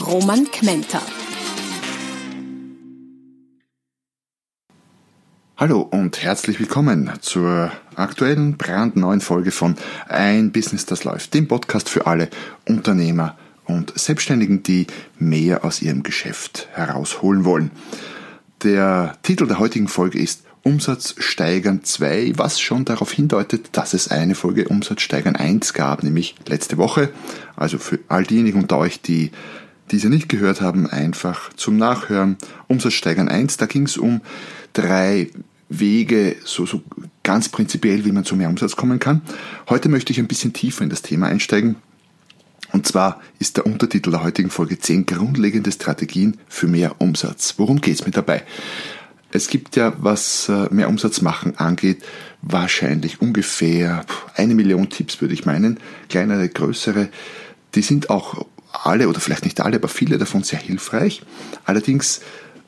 Roman Kmenter. Hallo und herzlich willkommen zur aktuellen brandneuen Folge von Ein Business, das läuft, dem Podcast für alle Unternehmer und Selbstständigen, die mehr aus ihrem Geschäft herausholen wollen. Der Titel der heutigen Folge ist Umsatz steigern 2, was schon darauf hindeutet, dass es eine Folge Umsatz steigern 1 gab, nämlich letzte Woche. Also für all diejenigen unter euch, die diese nicht gehört haben, einfach zum Nachhören. Umsatz steigern 1, da ging es um drei Wege, so, so ganz prinzipiell, wie man zu mehr Umsatz kommen kann. Heute möchte ich ein bisschen tiefer in das Thema einsteigen. Und zwar ist der Untertitel der heutigen Folge 10 grundlegende Strategien für mehr Umsatz. Worum geht es mir dabei? Es gibt ja, was äh, mehr Umsatz machen angeht, wahrscheinlich ungefähr eine Million Tipps, würde ich meinen. Kleinere, größere. Die sind auch alle, oder vielleicht nicht alle, aber viele davon sehr hilfreich. Allerdings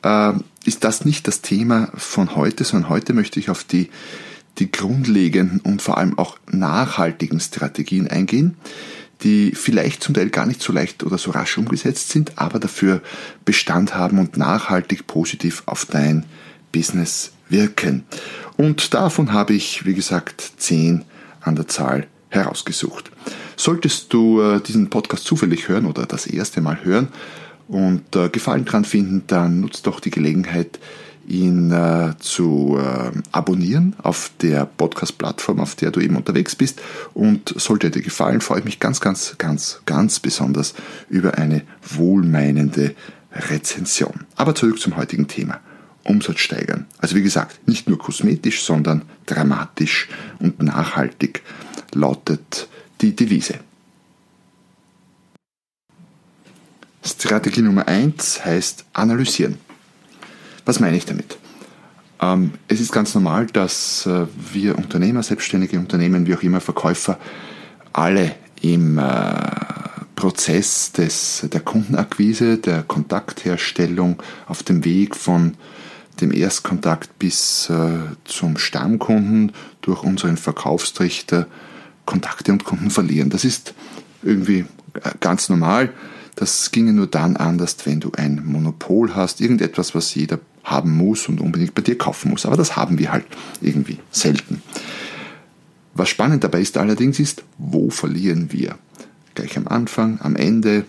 äh, ist das nicht das Thema von heute, sondern heute möchte ich auf die, die grundlegenden und vor allem auch nachhaltigen Strategien eingehen, die vielleicht zum Teil gar nicht so leicht oder so rasch umgesetzt sind, aber dafür Bestand haben und nachhaltig positiv auf dein Business wirken. Und davon habe ich, wie gesagt, zehn an der Zahl herausgesucht. Solltest du äh, diesen Podcast zufällig hören oder das erste Mal hören, und äh, Gefallen dran finden, dann nutzt doch die Gelegenheit, ihn äh, zu abonnieren auf der Podcast-Plattform, auf der du eben unterwegs bist. Und sollte dir gefallen, freue ich mich ganz, ganz, ganz, ganz besonders über eine wohlmeinende Rezension. Aber zurück zum heutigen Thema. Umsatz steigern. Also wie gesagt, nicht nur kosmetisch, sondern dramatisch und nachhaltig lautet die Devise. Strategie Nummer eins heißt analysieren. Was meine ich damit? Ähm, es ist ganz normal, dass äh, wir Unternehmer, selbstständige Unternehmen, wie auch immer Verkäufer, alle im äh, Prozess des, der Kundenakquise, der Kontaktherstellung auf dem Weg von dem Erstkontakt bis äh, zum Stammkunden durch unseren Verkaufstrichter Kontakte und Kunden verlieren. Das ist irgendwie ganz normal. Das ginge nur dann anders, wenn du ein Monopol hast, irgendetwas, was jeder haben muss und unbedingt bei dir kaufen muss. Aber das haben wir halt irgendwie selten. Was spannend dabei ist allerdings ist, wo verlieren wir? Gleich am Anfang, am Ende,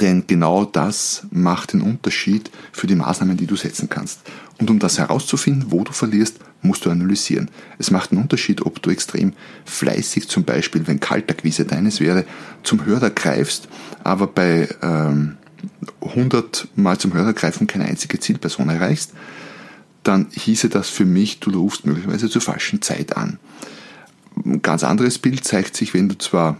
denn genau das macht den Unterschied für die Maßnahmen, die du setzen kannst. Und um das herauszufinden, wo du verlierst, musst du analysieren. Es macht einen Unterschied, ob du extrem fleißig zum Beispiel, wenn Kaltakquise deines wäre, zum Hörer greifst, aber bei ähm, 100 Mal zum Hörer greifen keine einzige Zielperson erreichst, dann hieße das für mich, du rufst möglicherweise zur falschen Zeit an. Ein ganz anderes Bild zeigt sich, wenn du zwar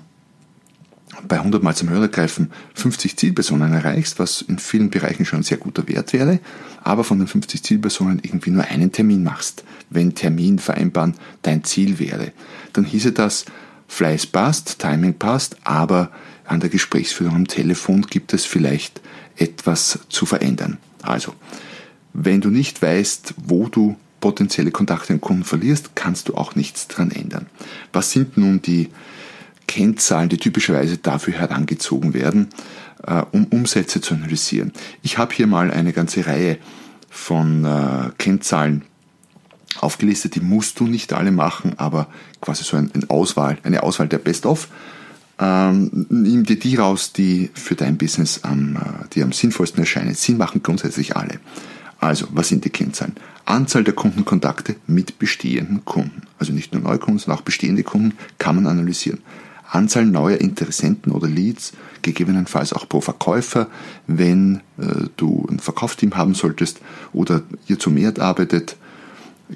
bei 100 Mal zum Hörer greifen 50 Zielpersonen erreichst, was in vielen Bereichen schon ein sehr guter Wert wäre, aber von den 50 Zielpersonen irgendwie nur einen Termin machst, wenn Termin vereinbaren dein Ziel wäre, dann hieße das, Fleiß passt, Timing passt, aber an der Gesprächsführung am Telefon gibt es vielleicht etwas zu verändern. Also, wenn du nicht weißt, wo du potenzielle Kontakte und Kunden verlierst, kannst du auch nichts dran ändern. Was sind nun die Kennzahlen, die typischerweise dafür herangezogen werden, äh, um Umsätze zu analysieren. Ich habe hier mal eine ganze Reihe von äh, Kennzahlen aufgelistet, die musst du nicht alle machen, aber quasi so eine Auswahl, eine Auswahl der Best-of. Ähm, nimm dir die raus, die für dein Business am, äh, die am sinnvollsten erscheinen. Sinn machen grundsätzlich alle. Also, was sind die Kennzahlen? Anzahl der Kundenkontakte mit bestehenden Kunden. Also nicht nur Neukunden, sondern auch bestehende Kunden kann man analysieren. Anzahl neuer Interessenten oder Leads, gegebenenfalls auch pro Verkäufer, wenn äh, du ein Verkaufsteam haben solltest oder ihr zu mehr arbeitet,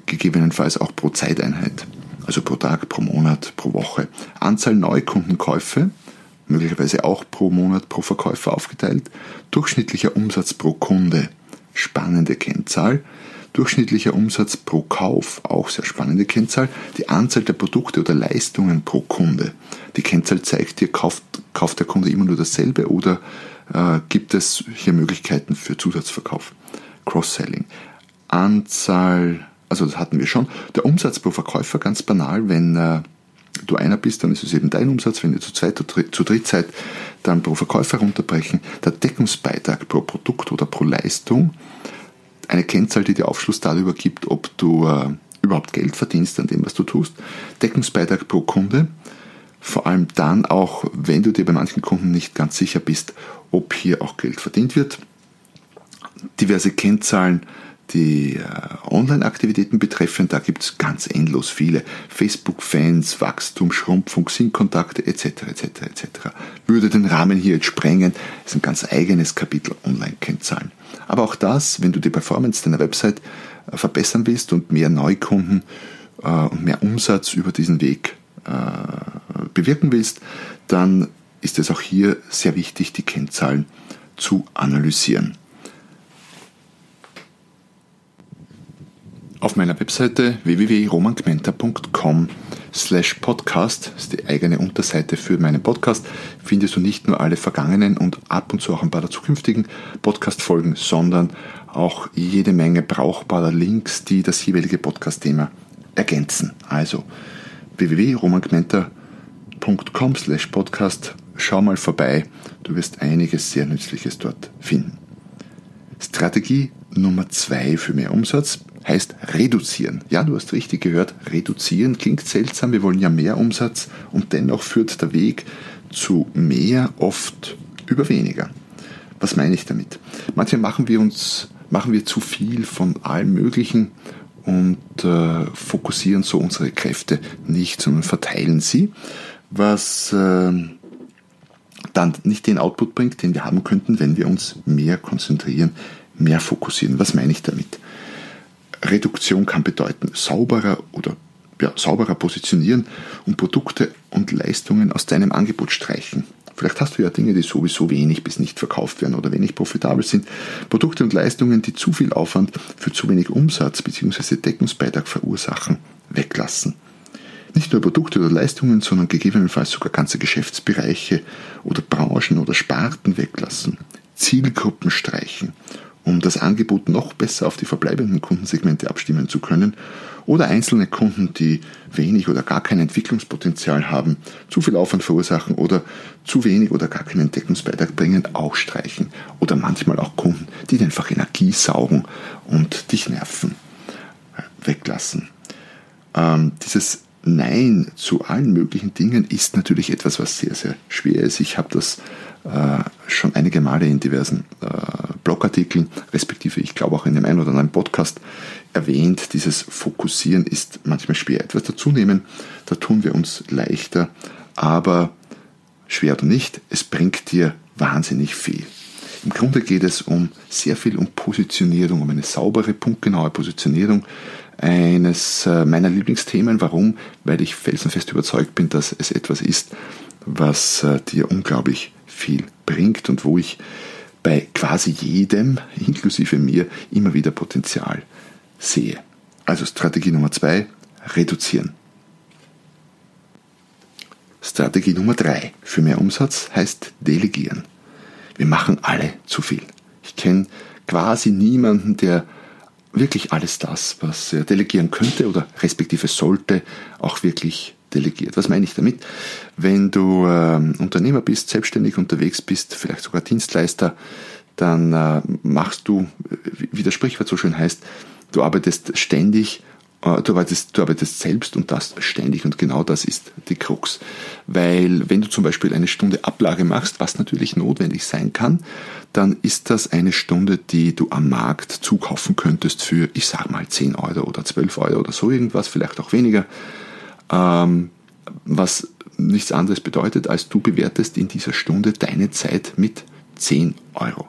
gegebenenfalls auch pro Zeiteinheit, also pro Tag, pro Monat, pro Woche. Anzahl Neukundenkäufe möglicherweise auch pro Monat pro Verkäufer aufgeteilt. Durchschnittlicher Umsatz pro Kunde, spannende Kennzahl. Durchschnittlicher Umsatz pro Kauf, auch sehr spannende Kennzahl. Die Anzahl der Produkte oder Leistungen pro Kunde. Die Kennzahl zeigt dir, kauft, kauft der Kunde immer nur dasselbe oder äh, gibt es hier Möglichkeiten für Zusatzverkauf. Cross-Selling. Anzahl, also das hatten wir schon. Der Umsatz pro Verkäufer, ganz banal, wenn äh, du einer bist, dann ist es eben dein Umsatz. Wenn ihr zu zweit oder zu dritt seid, dann pro Verkäufer runterbrechen. Der Deckungsbeitrag pro Produkt oder pro Leistung eine Kennzahl, die dir Aufschluss darüber gibt, ob du äh, überhaupt Geld verdienst an dem, was du tust. Deckungsbeitrag pro Kunde, vor allem dann auch, wenn du dir bei manchen Kunden nicht ganz sicher bist, ob hier auch Geld verdient wird. Diverse Kennzahlen, die äh, Online-Aktivitäten betreffen, da gibt es ganz endlos viele. Facebook-Fans, Wachstum, Schrumpfung, Sinnkontakte etc. etc. etc. Würde den Rahmen hier jetzt sprengen, ist ein ganz eigenes Kapitel Online-Kennzahlen. Aber auch das, wenn du die Performance deiner Website äh, verbessern willst und mehr Neukunden äh, und mehr Umsatz über diesen Weg äh, bewirken willst, dann ist es auch hier sehr wichtig, die Kennzahlen zu analysieren. Auf meiner Webseite www.romangmenta.com slash podcast, ist die eigene Unterseite für meinen Podcast, findest du nicht nur alle vergangenen und ab und zu auch ein paar der zukünftigen Podcast-Folgen, sondern auch jede Menge brauchbarer Links, die das jeweilige Podcast-Thema ergänzen. Also www.romangmenta.com slash podcast, schau mal vorbei, du wirst einiges sehr Nützliches dort finden. Strategie Nummer zwei für mehr Umsatz heißt reduzieren. Ja, du hast richtig gehört, reduzieren klingt seltsam, wir wollen ja mehr Umsatz und dennoch führt der Weg zu mehr oft über weniger. Was meine ich damit? Manchmal machen wir uns, machen wir zu viel von allem Möglichen und äh, fokussieren so unsere Kräfte nicht, sondern verteilen sie, was äh, dann nicht den Output bringt, den wir haben könnten, wenn wir uns mehr konzentrieren, mehr fokussieren. Was meine ich damit? Reduktion kann bedeuten sauberer oder ja, sauberer positionieren und Produkte und Leistungen aus deinem Angebot streichen. Vielleicht hast du ja Dinge, die sowieso wenig bis nicht verkauft werden oder wenig profitabel sind. Produkte und Leistungen, die zu viel Aufwand für zu wenig Umsatz bzw. Deckungsbeitrag verursachen, weglassen. Nicht nur Produkte oder Leistungen, sondern gegebenenfalls sogar ganze Geschäftsbereiche oder Branchen oder Sparten weglassen. Zielgruppen streichen um das Angebot noch besser auf die verbleibenden Kundensegmente abstimmen zu können oder einzelne Kunden, die wenig oder gar kein Entwicklungspotenzial haben, zu viel Aufwand verursachen oder zu wenig oder gar keinen Deckungsbeitrag bringen, auch streichen. Oder manchmal auch Kunden, die einfach Energie saugen und dich nerven, weglassen. Ähm, dieses Nein zu allen möglichen Dingen ist natürlich etwas, was sehr, sehr schwer ist. Ich habe das äh, schon einige Male in diversen äh, Blogartikeln, respektive ich glaube auch in dem einen oder anderen Podcast erwähnt. Dieses Fokussieren ist manchmal schwer. Etwas dazunehmen, da tun wir uns leichter, aber schwer oder nicht, es bringt dir wahnsinnig viel. Im Grunde geht es um sehr viel um Positionierung, um eine saubere, punktgenaue Positionierung eines äh, meiner Lieblingsthemen. Warum? Weil ich felsenfest überzeugt bin, dass es etwas ist, was äh, dir unglaublich viel bringt und wo ich bei quasi jedem, inklusive mir, immer wieder Potenzial sehe. Also Strategie Nummer zwei, reduzieren. Strategie Nummer drei für mehr Umsatz heißt delegieren. Wir machen alle zu viel. Ich kenne quasi niemanden, der wirklich alles das, was er delegieren könnte oder respektive sollte, auch wirklich delegiert. Was meine ich damit? Wenn du äh, Unternehmer bist, selbstständig unterwegs bist, vielleicht sogar Dienstleister, dann äh, machst du, wie das Sprichwort so schön heißt, du arbeitest ständig, äh, du, arbeitest, du arbeitest selbst und das ständig und genau das ist die Krux. Weil wenn du zum Beispiel eine Stunde Ablage machst, was natürlich notwendig sein kann, dann ist das eine Stunde, die du am Markt zukaufen könntest für, ich sag mal, 10 Euro oder 12 Euro oder so irgendwas, vielleicht auch weniger ähm, was nichts anderes bedeutet, als du bewertest in dieser Stunde deine Zeit mit 10 Euro.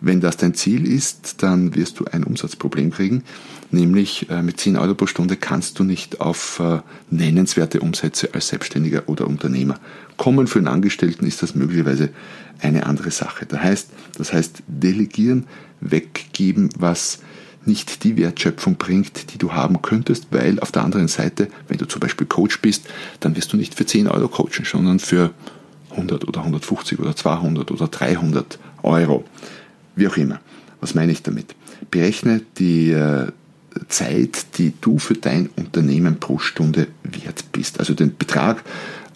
Wenn das dein Ziel ist, dann wirst du ein Umsatzproblem kriegen, nämlich äh, mit 10 Euro pro Stunde kannst du nicht auf äh, nennenswerte Umsätze als Selbstständiger oder Unternehmer kommen. Für einen Angestellten ist das möglicherweise eine andere Sache. Das heißt, das heißt delegieren, weggeben, was nicht die Wertschöpfung bringt, die du haben könntest, weil auf der anderen Seite, wenn du zum Beispiel Coach bist, dann wirst du nicht für 10 Euro coachen, sondern für 100 oder 150 oder 200 oder 300 Euro. Wie auch immer. Was meine ich damit? Berechne die äh, Zeit, die du für dein Unternehmen pro Stunde wert bist. Also den Betrag,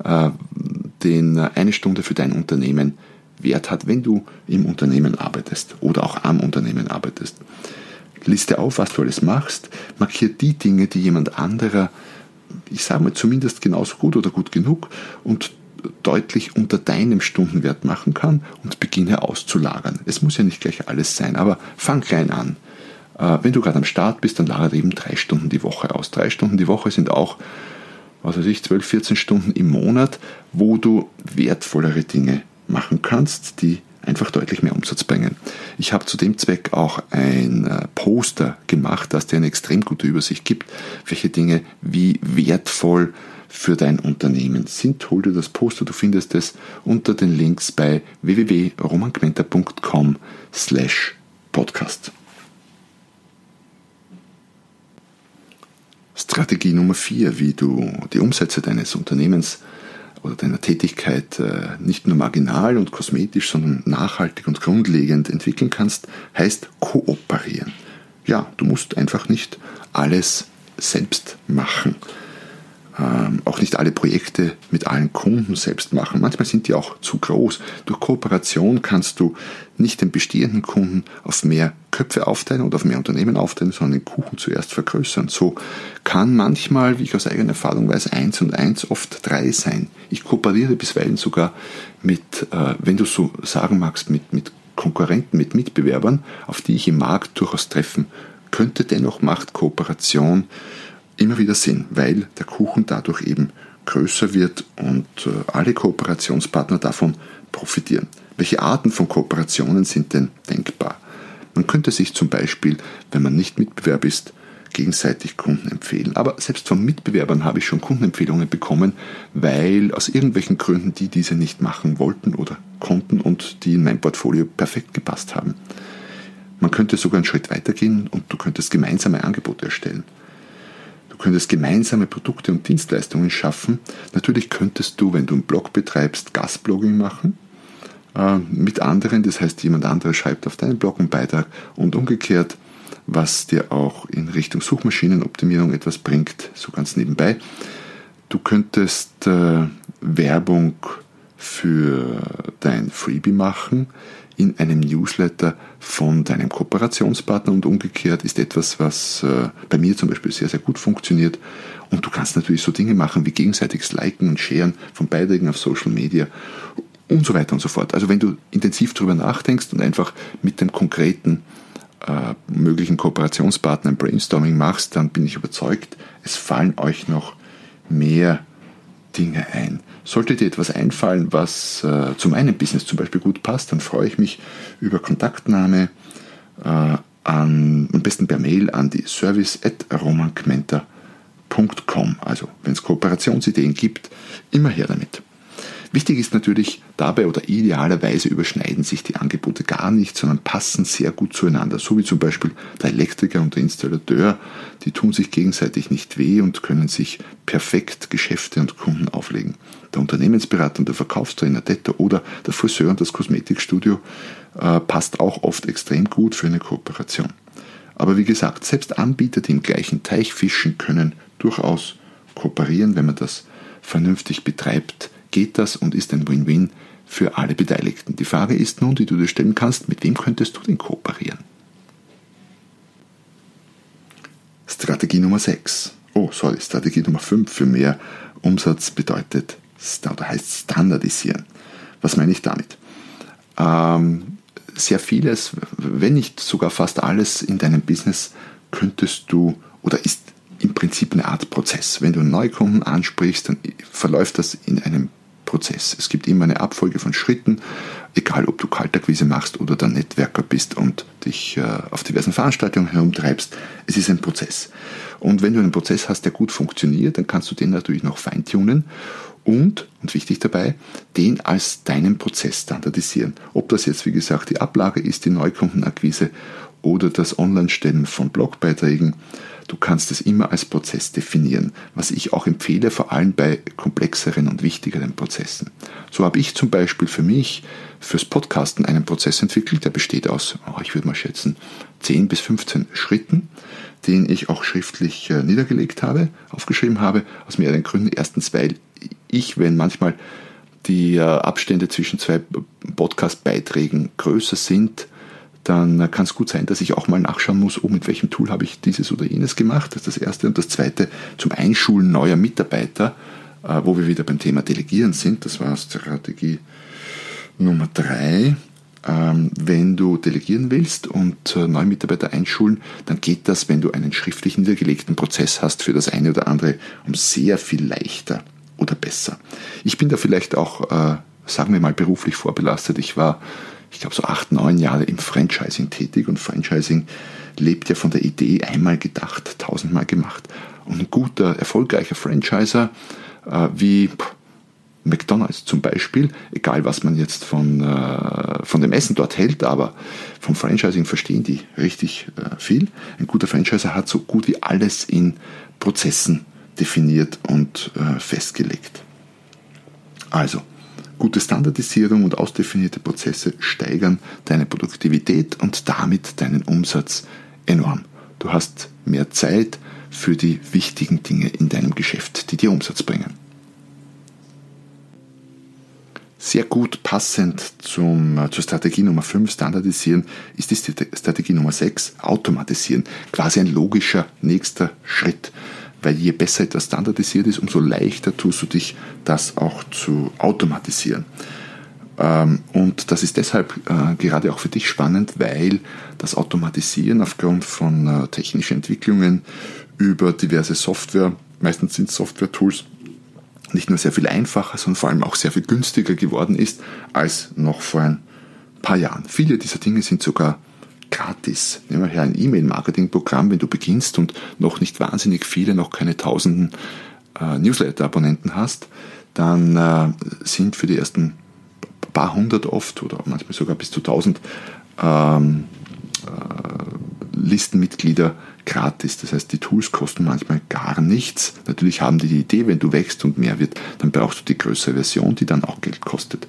äh, den eine Stunde für dein Unternehmen wert hat, wenn du im Unternehmen arbeitest oder auch am Unternehmen arbeitest. Liste auf, was du alles machst, markiere die Dinge, die jemand anderer, ich sage mal zumindest genauso gut oder gut genug und deutlich unter deinem Stundenwert machen kann und beginne auszulagern. Es muss ja nicht gleich alles sein, aber fang klein an. Äh, wenn du gerade am Start bist, dann lagere eben drei Stunden die Woche aus. Drei Stunden die Woche sind auch, was weiß ich, 12, 14 Stunden im Monat, wo du wertvollere Dinge machen kannst, die einfach deutlich mehr Umsatz bringen. Ich habe zu dem Zweck auch ein äh, Poster gemacht, das dir eine extrem gute Übersicht gibt, welche Dinge wie wertvoll für dein Unternehmen sind. Hol dir das Poster, du findest es unter den Links bei www.romanquenter.com slash podcast. Strategie Nummer 4, wie du die Umsätze deines Unternehmens oder deiner Tätigkeit äh, nicht nur marginal und kosmetisch, sondern nachhaltig und grundlegend entwickeln kannst, heißt kooperieren. Ja, du musst einfach nicht alles selbst machen ähm, auch nicht alle Projekte mit allen Kunden selbst machen. Manchmal sind die auch zu groß. Durch Kooperation kannst du nicht den bestehenden Kunden auf mehr Köpfe aufteilen oder auf mehr Unternehmen aufteilen, sondern den Kuchen zuerst vergrößern. So kann manchmal, wie ich aus eigener Erfahrung weiß, eins und eins oft drei sein. Ich kooperiere bisweilen sogar mit, äh, wenn du so sagen magst, mit, mit Konkurrenten, mit Mitbewerbern, auf die ich im Markt durchaus treffen könnte. Dennoch macht Kooperation immer wieder Sinn, weil der Kuchen dadurch eben größer wird und äh, alle Kooperationspartner davon profitieren. Welche Arten von Kooperationen sind denn denkbar? Man könnte sich zum Beispiel, wenn man nicht Mitbewerb ist, gegenseitig Kunden empfehlen. Aber selbst von Mitbewerbern habe ich schon Kundenempfehlungen bekommen, weil aus irgendwelchen Gründen die diese nicht machen wollten oder konnten und die in mein Portfolio perfekt gepasst haben. Man könnte sogar einen Schritt weitergehen und du könntest gemeinsame Angebote erstellen. Du könntest gemeinsame Produkte und Dienstleistungen schaffen. Natürlich könntest du, wenn du einen Blog betreibst, Gastblogging machen äh, mit anderen. Das heißt, jemand anderes schreibt auf deinen Blog einen Beitrag und umgekehrt, was dir auch in Richtung Suchmaschinenoptimierung etwas bringt, so ganz nebenbei. Du könntest äh, Werbung für dein Freebie machen in einem Newsletter von deinem Kooperationspartner und umgekehrt ist etwas, was äh, bei mir zum Beispiel sehr, sehr gut funktioniert. Und du kannst natürlich so Dinge machen wie gegenseitiges Liken und Sharen von Beiträgen auf Social Media und so weiter und so fort. Also wenn du intensiv darüber nachdenkst und einfach mit dem konkreten äh, möglichen Kooperationspartner ein Brainstorming machst, dann bin ich überzeugt, es fallen euch noch mehr Dinge ein. Sollte dir etwas einfallen, was äh, zu meinem Business zum Beispiel gut passt, dann freue ich mich über Kontaktnahme äh, an, am besten per Mail an die service at romankmenter.com. Also, wenn es Kooperationsideen gibt, immer her damit. Wichtig ist natürlich dabei oder idealerweise überschneiden sich die Angebote gar nicht, sondern passen sehr gut zueinander. So wie zum Beispiel der Elektriker und der Installateur, die tun sich gegenseitig nicht weh und können sich perfekt Geschäfte und Kunden auflegen. Der Unternehmensberater und der Verkaufstrainer Detto oder der Friseur und das Kosmetikstudio äh, passt auch oft extrem gut für eine Kooperation. Aber wie gesagt, selbst Anbieter, die im gleichen Teich fischen, können durchaus kooperieren, wenn man das vernünftig betreibt geht das und ist ein Win-Win für alle Beteiligten. Die Frage ist nun, die du dir stellen kannst, mit wem könntest du denn kooperieren? Strategie Nummer 6. Oh, sorry, Strategie Nummer 5 für mehr Umsatz bedeutet oder heißt standardisieren. Was meine ich damit? Ähm, sehr vieles, wenn nicht sogar fast alles in deinem Business könntest du oder ist im Prinzip eine Art Prozess. Wenn du einen Neukunden ansprichst, dann verläuft das in einem Prozess. Es gibt immer eine Abfolge von Schritten, egal ob du Kaltakquise machst oder der Netzwerker bist und dich äh, auf diversen Veranstaltungen herumtreibst, es ist ein Prozess. Und wenn du einen Prozess hast, der gut funktioniert, dann kannst du den natürlich noch feintunen und, und wichtig dabei, den als deinen Prozess standardisieren. Ob das jetzt, wie gesagt, die Ablage ist, die Neukundenakquise oder das Online-Stellen von Blogbeiträgen, du kannst es immer als Prozess definieren, was ich auch empfehle, vor allem bei komplexeren und wichtigeren Prozessen. So habe ich zum Beispiel für mich fürs Podcasten einen Prozess entwickelt, der besteht aus, oh, ich würde mal schätzen, 10 bis 15 Schritten, den ich auch schriftlich äh, niedergelegt habe, aufgeschrieben habe, aus mehreren Gründen. Erstens, weil ich, wenn manchmal die äh, Abstände zwischen zwei Podcast-Beiträgen größer sind, dann kann es gut sein, dass ich auch mal nachschauen muss, oh, mit welchem Tool habe ich dieses oder jenes gemacht. Das ist das Erste. Und das Zweite, zum Einschulen neuer Mitarbeiter, äh, wo wir wieder beim Thema Delegieren sind. Das war Strategie Nummer drei. Ähm, wenn du delegieren willst und äh, neue Mitarbeiter einschulen, dann geht das, wenn du einen schriftlich niedergelegten Prozess hast, für das eine oder andere um sehr viel leichter oder besser. Ich bin da vielleicht auch, äh, sagen wir mal, beruflich vorbelastet. Ich war, ich glaube, so acht, neun Jahre im Franchising tätig und Franchising lebt ja von der Idee einmal gedacht, tausendmal gemacht. Und ein guter, erfolgreicher Franchiser äh, wie McDonald's zum Beispiel, egal was man jetzt von, äh, von dem Essen dort hält, aber vom Franchising verstehen die richtig äh, viel. Ein guter Franchiser hat so gut wie alles in Prozessen definiert und äh, festgelegt. Also, gute Standardisierung und ausdefinierte Prozesse steigern deine Produktivität und damit deinen Umsatz enorm. Du hast mehr Zeit für die wichtigen Dinge in deinem Geschäft, die dir Umsatz bringen. Sehr gut passend zum, äh, zur Strategie Nummer 5, Standardisieren, ist die Strategie Nummer 6, Automatisieren. Quasi ein logischer nächster Schritt weil je besser etwas standardisiert ist, umso leichter tust du dich, das auch zu automatisieren. Ähm, und das ist deshalb äh, gerade auch für dich spannend, weil das Automatisieren aufgrund von äh, technischen Entwicklungen über diverse Software, meistens sind Software-Tools, nicht nur sehr viel einfacher, sondern vor allem auch sehr viel günstiger geworden ist als noch vor ein paar Jahren. Viele dieser Dinge sind sogar gratis. Nehmen wir her ein E-Mail-Marketing-Programm, wenn du beginnst und noch nicht wahnsinnig viele, noch keine tausenden äh, Newsletter-Abonnenten hast, dann äh, sind für die ersten paar hundert oft oder manchmal sogar bis zu tausend ähm, äh, Listenmitglieder gratis. Das heißt, die Tools kosten manchmal gar nichts. Natürlich haben die die Idee, wenn du wächst und mehr wird, dann brauchst du die größere Version, die dann auch Geld kostet.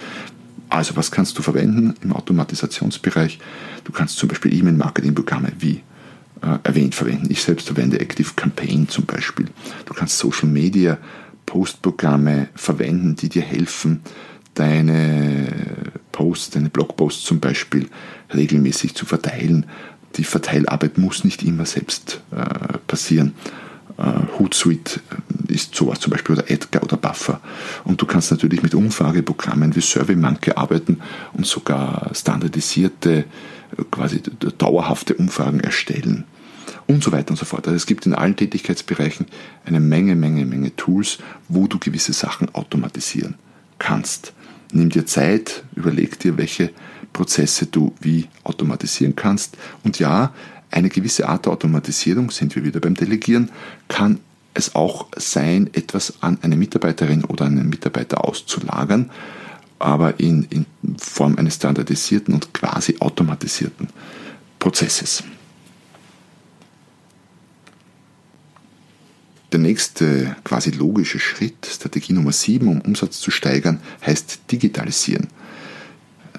Also was kannst du verwenden im Automatisationsbereich? Du kannst zum Beispiel E-Mail-Marketing-Programme wie äh, erwähnt verwenden. Ich selbst verwende Active Campaign zum Beispiel. Du kannst Social Media Postprogramme verwenden, die dir helfen, deine Posts, deine Blogposts zum Beispiel regelmäßig zu verteilen. Die Verteilarbeit muss nicht immer selbst äh, passieren. Äh, Hootsuite ist sowas zum Beispiel oder Edgar oder Buffer. Und du kannst natürlich mit Umfrageprogrammen wie SurveyMonkey arbeiten und sogar standardisierte, quasi dauerhafte Umfragen erstellen. Und so weiter und so fort. Also es gibt in allen Tätigkeitsbereichen eine Menge, Menge, Menge Tools, wo du gewisse Sachen automatisieren kannst. Nimm dir Zeit, überleg dir, welche Prozesse du wie automatisieren kannst. Und ja, eine gewisse Art der Automatisierung, sind wir wieder beim Delegieren, kann es auch sein, etwas an eine Mitarbeiterin oder einen Mitarbeiter auszulagern, aber in, in Form eines standardisierten und quasi automatisierten Prozesses. Der nächste quasi logische Schritt, Strategie Nummer 7, um Umsatz zu steigern, heißt Digitalisieren.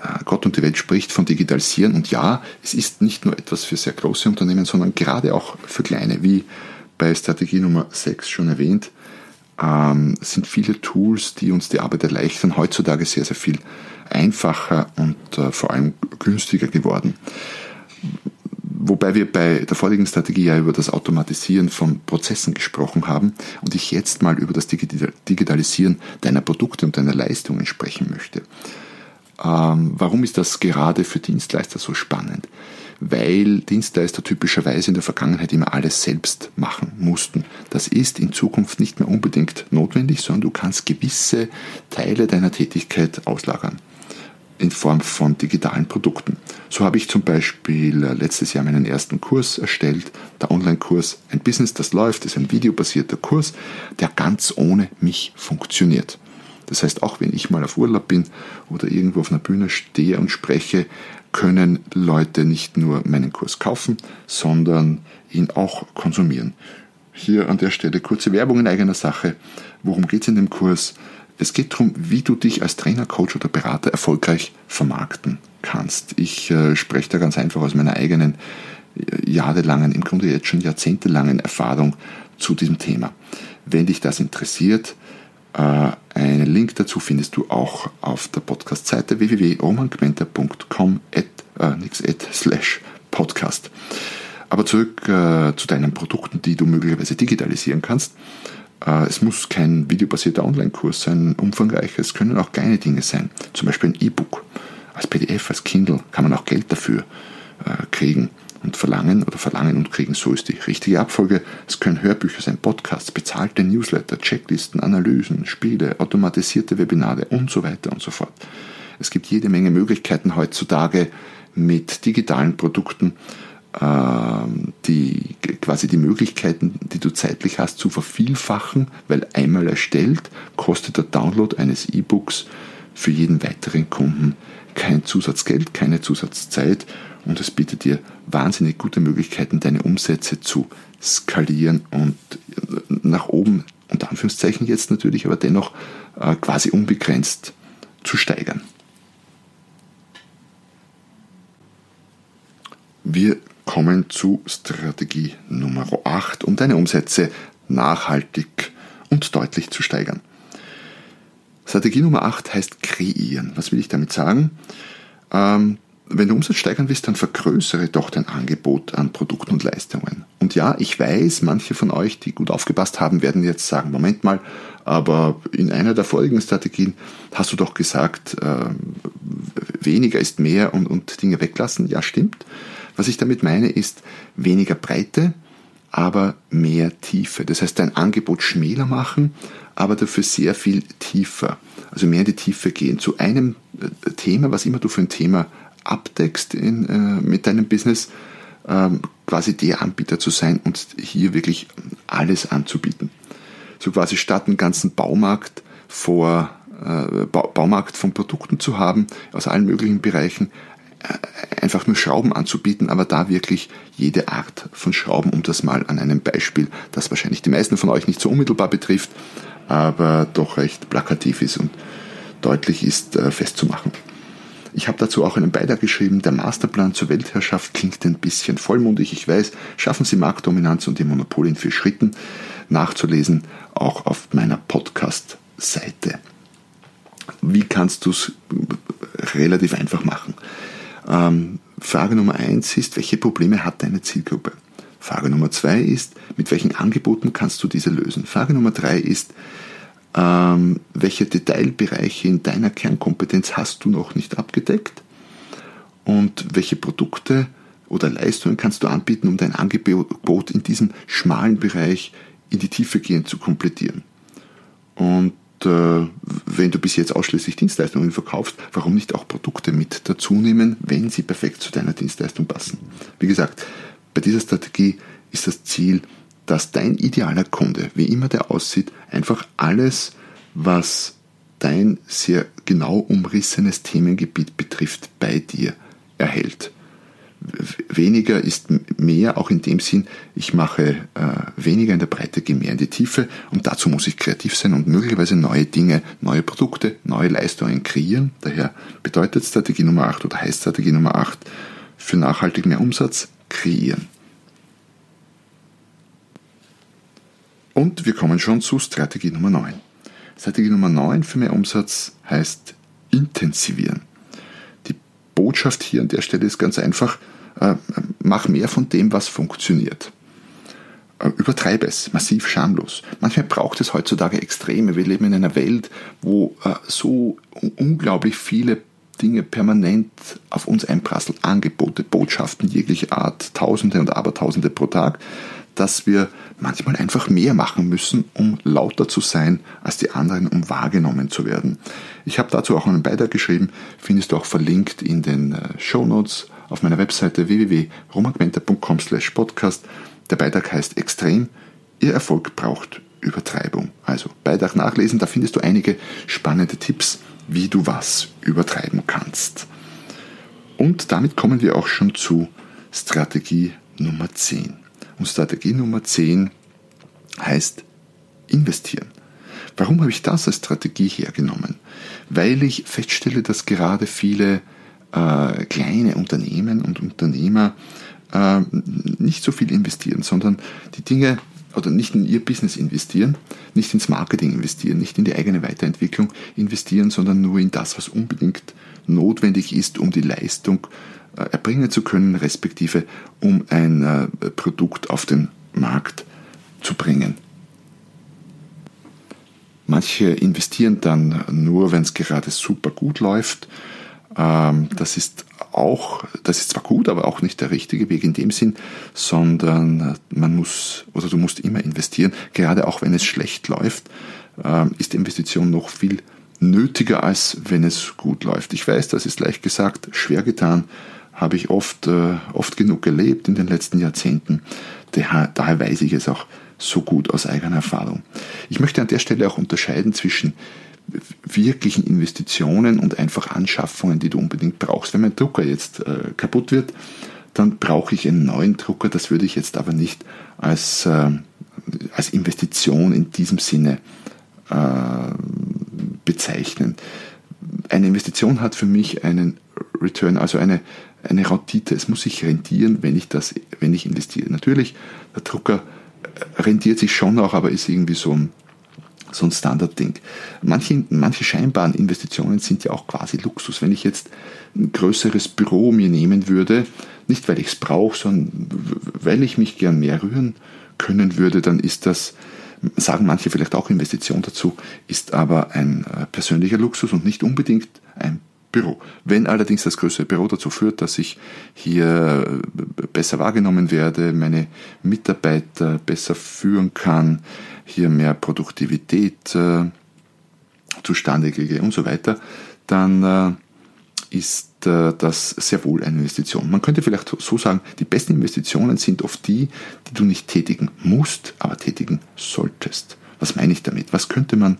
Äh, Gott und die Welt spricht von Digitalisieren und ja, es ist nicht nur etwas für sehr große Unternehmen, sondern gerade auch für kleine, wie bei Strategie Nummer 6 schon erwähnt, ähm, sind viele Tools, die uns die Arbeit erleichtern, heutzutage sehr, sehr viel einfacher und äh, vor allem günstiger geworden. Wobei wir bei der vorigen Strategie ja über das Automatisieren von Prozessen gesprochen haben und ich jetzt mal über das Digitalisieren deiner Produkte und deiner Leistungen sprechen möchte. Ähm, warum ist das gerade für Dienstleister so spannend? weil Dienstleister typischerweise in der Vergangenheit immer alles selbst machen mussten. Das ist in Zukunft nicht mehr unbedingt notwendig, sondern du kannst gewisse Teile deiner Tätigkeit auslagern. in Form von digitalen Produkten. So habe ich zum Beispiel äh, letztes Jahr meinen ersten Kurs erstellt, der Online-Kurs Ein Business, das läuft, ist ein videobasierter Kurs, der ganz ohne mich funktioniert. Das heißt, auch wenn ich mal auf Urlaub bin oder irgendwo auf einer Bühne stehe und spreche, können Leute nicht nur meinen Kurs kaufen, sondern ihn auch konsumieren. Hier an der Stelle kurze Werbung in eigener Sache. Worum geht es in dem Kurs? Es geht darum, wie du dich als Trainer, Coach oder Berater erfolgreich vermarkten kannst. Ich äh, spreche da ganz einfach aus meiner eigenen äh, jahrelangen, im Grunde jetzt schon jahrzehntelangen Erfahrung zu diesem Thema. Wenn dich das interessiert, einen Link dazu findest du auch auf der Podcast-Seite www.romangmenta.com äh, slash podcast. Aber zurück äh, zu deinen Produkten, die du möglicherweise digitalisieren kannst. Äh, es muss kein videobasierter Online-Kurs sein, umfangreich. Es können auch kleine Dinge sein. Zum Beispiel ein E-Book. Als PDF, als Kindle kann man auch Geld dafür äh, kriegen und verlangen oder verlangen und kriegen. So ist die richtige Abfolge. Es können Hörbücher sein, Podcasts, bezahlte Newsletter, Checklisten, Analysen, Spiele, automatisierte Webinare und so weiter und so fort. Es gibt jede Menge Möglichkeiten heutzutage mit digitalen Produkten ähm, die quasi die Möglichkeiten, die du zeitlich hast, zu vervielfachen, weil einmal erstellt kostet der Download eines E-Books für jeden weiteren Kunden kein Zusatzgeld, keine Zusatzzeit und es bietet dir wahnsinnig gute Möglichkeiten, deine Umsätze zu skalieren und nach oben, unter Anführungszeichen jetzt natürlich, aber dennoch äh, quasi unbegrenzt zu steigern. Wir kommen zu Strategie Nummer 8, um deine Umsätze nachhaltig und deutlich zu steigern. Strategie Nummer 8 heißt kreieren. Was will ich damit sagen? Ähm, wenn du Umsatz steigern willst, dann vergrößere doch dein Angebot an Produkten und Leistungen. Und ja, ich weiß, manche von euch, die gut aufgepasst haben, werden jetzt sagen, Moment mal, aber in einer der vorigen Strategien hast du doch gesagt, äh, weniger ist mehr und, und Dinge weglassen. Ja, stimmt. Was ich damit meine, ist weniger Breite, aber mehr Tiefe. Das heißt, dein Angebot schmäler machen, aber dafür sehr viel tiefer. Also mehr in die Tiefe gehen. Zu einem äh, Thema, was immer du für ein Thema abdeckst in, äh, mit deinem Business, ähm, quasi der Anbieter zu sein und hier wirklich alles anzubieten. So quasi statt einen ganzen Baumarkt vor äh, Baumarkt von Produkten zu haben aus allen möglichen Bereichen, äh, einfach nur Schrauben anzubieten, aber da wirklich jede Art von Schrauben, um das mal an einem Beispiel, das wahrscheinlich die meisten von euch nicht so unmittelbar betrifft, aber doch recht plakativ ist und deutlich ist äh, festzumachen. Ich habe dazu auch einen Beitrag geschrieben, der Masterplan zur Weltherrschaft klingt ein bisschen vollmundig, ich weiß, schaffen Sie Marktdominanz und die Monopole in vier Schritten, nachzulesen, auch auf meiner Podcast-Seite. Wie kannst du es relativ einfach machen? Ähm, Frage Nummer eins ist, welche Probleme hat deine Zielgruppe? Frage Nummer zwei ist, mit welchen Angeboten kannst du diese lösen? Frage Nummer drei ist, ähm, welche Detailbereiche in deiner Kernkompetenz hast du noch nicht abgedeckt? Und welche Produkte oder Leistungen kannst du anbieten, um dein Angebot in diesem schmalen Bereich in die Tiefe gehend zu komplettieren? Und äh, wenn du bis jetzt ausschließlich Dienstleistungen verkaufst, warum nicht auch Produkte mit dazu nehmen, wenn sie perfekt zu deiner Dienstleistung passen? Wie gesagt, bei dieser Strategie ist das Ziel, dass dein idealer Kunde, wie immer der aussieht, einfach alles, was dein sehr genau umrissenes Themengebiet betrifft, bei dir erhält weniger ist mehr, auch in dem Sinn, ich mache äh, weniger in der Breite, gehe mehr in die Tiefe und dazu muss ich kreativ sein und möglicherweise neue Dinge, neue Produkte, neue Leistungen kreieren. Daher bedeutet Strategie Nummer 8 oder heißt Strategie Nummer 8 für nachhaltig mehr Umsatz kreieren. Und wir kommen schon zu Strategie Nummer 9. Strategie Nummer 9 für mehr Umsatz heißt intensivieren. Die Botschaft hier an der Stelle ist ganz einfach, äh, mach mehr von dem, was funktioniert. Äh, übertreibe es, massiv schamlos. Manchmal braucht es heutzutage Extreme. Wir leben in einer Welt, wo äh, so unglaublich viele Dinge permanent auf uns einprasseln. Angebote, Botschaften jeglicher Art, Tausende und Abertausende pro Tag, dass wir manchmal einfach mehr machen müssen, um lauter zu sein als die anderen, um wahrgenommen zu werden. Ich habe dazu auch einen Beitrag geschrieben, findest du auch verlinkt in den äh, Show Notes auf meiner Webseite www.romagmenta.com podcast. Der Beitrag heißt Extrem. Ihr Erfolg braucht Übertreibung. Also Beitrag nachlesen, da findest du einige spannende Tipps, wie du was übertreiben kannst. Und damit kommen wir auch schon zu Strategie Nummer 10. Und Strategie Nummer 10 heißt investieren. Warum habe ich das als Strategie hergenommen? Weil ich feststelle, dass gerade viele äh, kleine Unternehmen und Unternehmer äh, nicht so viel investieren, sondern die Dinge oder nicht in ihr Business investieren, nicht ins Marketing investieren, nicht in die eigene Weiterentwicklung investieren, sondern nur in das, was unbedingt notwendig ist, um die Leistung erbringen zu können, respektive um ein äh, Produkt auf den Markt zu bringen. Manche investieren dann nur, wenn es gerade super gut läuft. Ähm, das ist auch, das ist zwar gut, aber auch nicht der richtige Weg in dem Sinn, sondern äh, man muss oder du musst immer investieren. Gerade auch wenn es schlecht läuft, ähm, ist die Investition noch viel nötiger, als wenn es gut läuft. Ich weiß, das ist leicht gesagt, schwer getan, habe ich oft, äh, oft genug erlebt in den letzten Jahrzehnten. Daher, daher weiß ich es auch so gut aus eigener Erfahrung. Ich möchte an der Stelle auch unterscheiden zwischen wirklichen Investitionen und einfach Anschaffungen, die du unbedingt brauchst. Wenn mein Drucker jetzt äh, kaputt wird, dann brauche ich einen neuen Drucker. Das würde ich jetzt aber nicht als, äh, als Investition in diesem Sinne äh, bezeichnen. Eine Investition hat für mich einen Return, also eine, eine Rendite. Es muss sich rentieren, wenn ich das, wenn ich investiere. Natürlich, der Drucker rentiert sich schon auch, aber ist irgendwie so ein so ein Standardding. Manche, manche scheinbaren Investitionen sind ja auch quasi Luxus. Wenn ich jetzt ein größeres Büro mir nehmen würde, nicht weil ich es brauche, sondern weil ich mich gern mehr rühren können würde, dann ist das, sagen manche vielleicht auch Investition dazu, ist aber ein äh, persönlicher Luxus und nicht unbedingt ein Büro. Wenn allerdings das größere Büro dazu führt, dass ich hier äh, besser wahrgenommen werde, meine Mitarbeiter besser führen kann, hier mehr Produktivität äh, zustande kriege und so weiter, dann äh, ist äh, das sehr wohl eine Investition. Man könnte vielleicht so sagen, die besten Investitionen sind oft die, die du nicht tätigen musst, aber tätigen solltest. Was meine ich damit? Was könnte man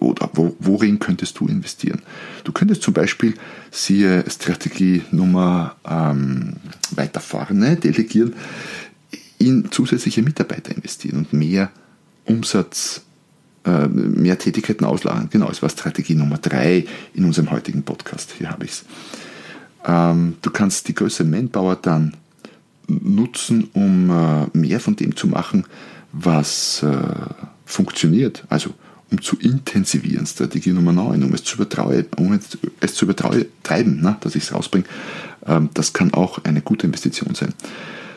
oder, worin könntest du investieren? Du könntest zum Beispiel, siehe Strategie Nummer ähm, weiter vorne, delegieren, in zusätzliche Mitarbeiter investieren und mehr Umsatz, äh, mehr Tätigkeiten auslagern. Genau, es war Strategie Nummer drei in unserem heutigen Podcast. Hier habe ich es. Ähm, du kannst die größere Manpower dann nutzen, um äh, mehr von dem zu machen, was äh, funktioniert. Also um zu intensivieren, Strategie Nummer 9, um es zu übertreiben, um es zu übertreiben, ne, dass ich es rausbringe, ähm, das kann auch eine gute Investition sein.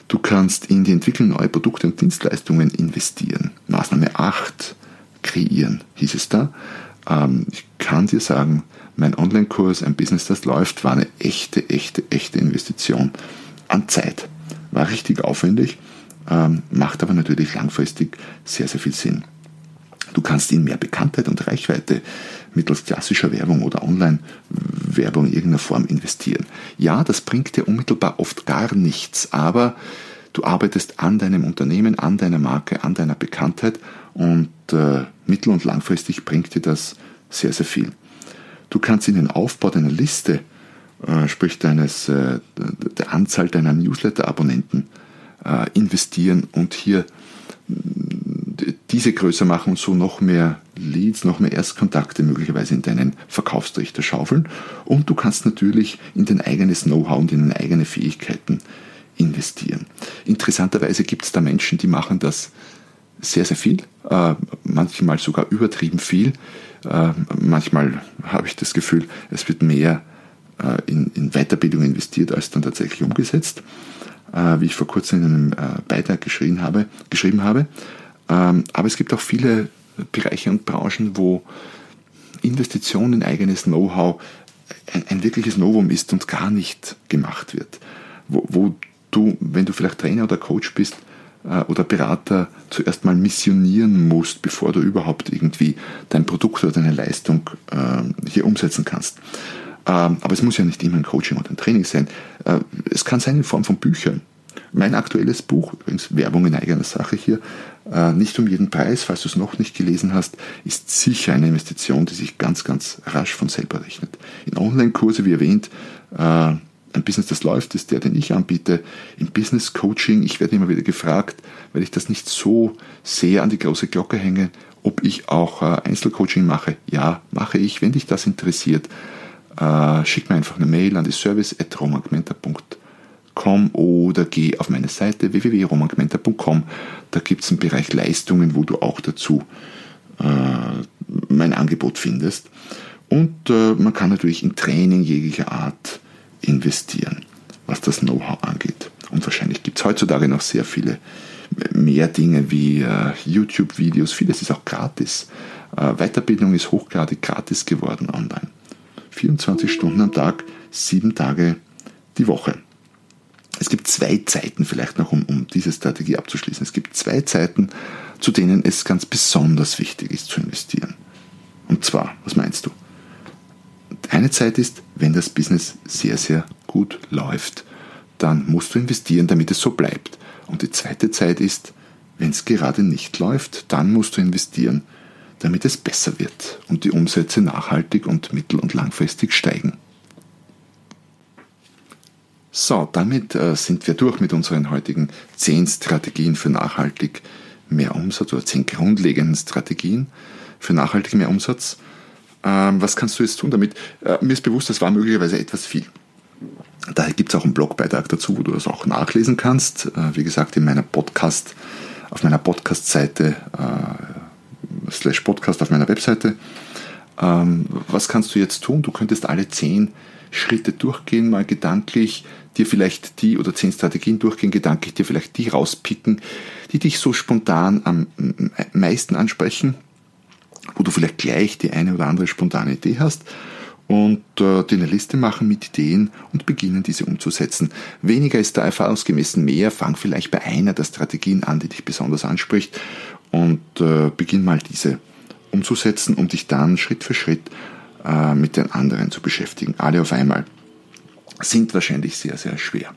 Du kannst in die Entwicklung neuer Produkte und Dienstleistungen investieren. Maßnahme 8, kreieren, hieß es da. Ähm, ich kann dir sagen, mein Online-Kurs, ein Business, das läuft, war eine echte, echte, echte Investition an Zeit. War richtig aufwendig, ähm, macht aber natürlich langfristig sehr, sehr viel Sinn. Du kannst in mehr Bekanntheit und Reichweite mittels klassischer Werbung oder Online-Werbung in irgendeiner Form investieren. Ja, das bringt dir unmittelbar oft gar nichts, aber du arbeitest an deinem Unternehmen, an deiner Marke, an deiner Bekanntheit und äh, mittel- und langfristig bringt dir das sehr, sehr viel. Du kannst in den Aufbau deiner Liste, äh, sprich deines, äh, der Anzahl deiner Newsletter-Abonnenten, äh, investieren und hier diese größer machen und so noch mehr Leads, noch mehr Erstkontakte möglicherweise in deinen Verkaufstrichter schaufeln. Und du kannst natürlich in dein eigenes Know-how und in deine eigenen Fähigkeiten investieren. Interessanterweise gibt es da Menschen, die machen das sehr, sehr viel, äh, manchmal sogar übertrieben viel. Äh, manchmal habe ich das Gefühl, es wird mehr äh, in, in Weiterbildung investiert, als dann tatsächlich umgesetzt, wie ich vor kurzem in einem Beitrag geschrieben habe. Geschrieben habe. Ähm, aber es gibt auch viele Bereiche und Branchen, wo Investition in eigenes Know-how ein, ein, wirkliches Novum ist und gar nicht gemacht wird. Wo, wo, du, wenn du vielleicht Trainer oder Coach bist, äh, oder Berater zuerst mal missionieren musst, bevor du überhaupt irgendwie dein Produkt oder deine Leistung äh, hier umsetzen kannst. Ähm, aber es muss ja nicht immer ein Coaching oder ein Training sein. Äh, es kann sein in Form von Büchern. Mein aktuelles Buch, übrigens Werbung in eigener Sache hier, nicht um jeden Preis, falls du es noch nicht gelesen hast, ist sicher eine Investition, die sich ganz, ganz rasch von selber rechnet. In Online-Kurse, wie erwähnt, äh, ein Business, das läuft, ist der, den ich anbiete. Im Business Coaching, ich werde immer wieder gefragt, weil ich das nicht so sehr an die große Glocke hänge, ob ich auch äh, Einzelcoaching mache. Ja, mache ich. Wenn dich das interessiert, äh, schick mir einfach eine Mail an die service.romangmenta.com oder geh auf meine Seite www.romangmenta.com. Da gibt es einen Bereich Leistungen, wo du auch dazu äh, mein Angebot findest. Und äh, man kann natürlich in Training jeglicher Art investieren, was das Know-how angeht. Und wahrscheinlich gibt es heutzutage noch sehr viele mehr Dinge wie äh, YouTube-Videos. Vieles ist auch gratis. Äh, Weiterbildung ist hochgradig gratis geworden online. 24 Stunden am Tag, sieben Tage die Woche. Es gibt zwei Zeiten vielleicht noch, um, um diese Strategie abzuschließen. Es gibt zwei Zeiten, zu denen es ganz besonders wichtig ist zu investieren. Und zwar, was meinst du? Eine Zeit ist, wenn das Business sehr, sehr gut läuft, dann musst du investieren, damit es so bleibt. Und die zweite Zeit ist, wenn es gerade nicht läuft, dann musst du investieren, damit es besser wird und die Umsätze nachhaltig und mittel- und langfristig steigen. So, damit äh, sind wir durch mit unseren heutigen 10 Strategien für nachhaltig mehr Umsatz oder 10 grundlegenden Strategien für nachhaltig mehr Umsatz. Ähm, was kannst du jetzt tun damit? Äh, mir ist bewusst, das war möglicherweise etwas viel. Daher gibt es auch einen Blogbeitrag dazu, wo du das auch nachlesen kannst. Äh, wie gesagt, in meiner Podcast, auf meiner Podcast-Seite, äh, slash Podcast auf meiner Webseite. Ähm, was kannst du jetzt tun? Du könntest alle zehn Schritte durchgehen, mal gedanklich, dir vielleicht die oder zehn Strategien durchgehen, gedanklich dir vielleicht die rauspicken, die dich so spontan am meisten ansprechen wo du vielleicht gleich die eine oder andere spontane Idee hast und äh, dir eine Liste machen mit Ideen und beginnen, diese umzusetzen. Weniger ist da erfahrungsgemäß mehr. Fang vielleicht bei einer der Strategien an, die dich besonders anspricht und äh, beginn mal diese umzusetzen, um dich dann Schritt für Schritt äh, mit den anderen zu beschäftigen. Alle auf einmal sind wahrscheinlich sehr, sehr schwer.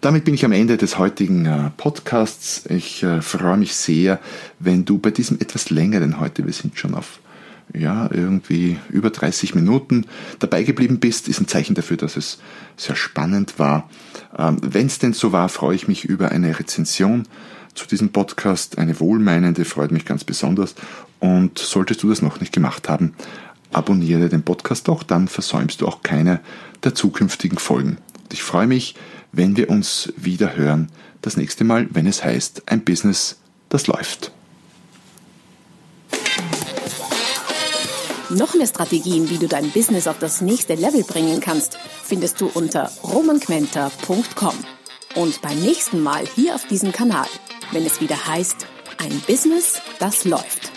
Damit bin ich am Ende des heutigen äh, Podcasts. Ich äh, freue mich sehr, wenn du bei diesem etwas längeren heute, wir sind schon auf ja, irgendwie über 30 Minuten dabei geblieben bist, ist ein Zeichen dafür, dass es sehr spannend war. Ähm, wenn es denn so war, freue ich mich über eine Rezension zu diesem Podcast. Eine wohlmeinende freut mich ganz besonders. Und solltest du das noch nicht gemacht haben, abonniere den Podcast doch, dann versäumst du auch keine der zukünftigen Folgen. Und ich freue mich, wenn wir uns wieder hören, das nächste Mal, wenn es heißt, ein Business, das läuft. Noch mehr Strategien, wie du dein Business auf das nächste Level bringen kannst, findest du unter romanquenter.com. Und beim nächsten Mal hier auf diesem Kanal, wenn es wieder heißt, ein Business, das läuft.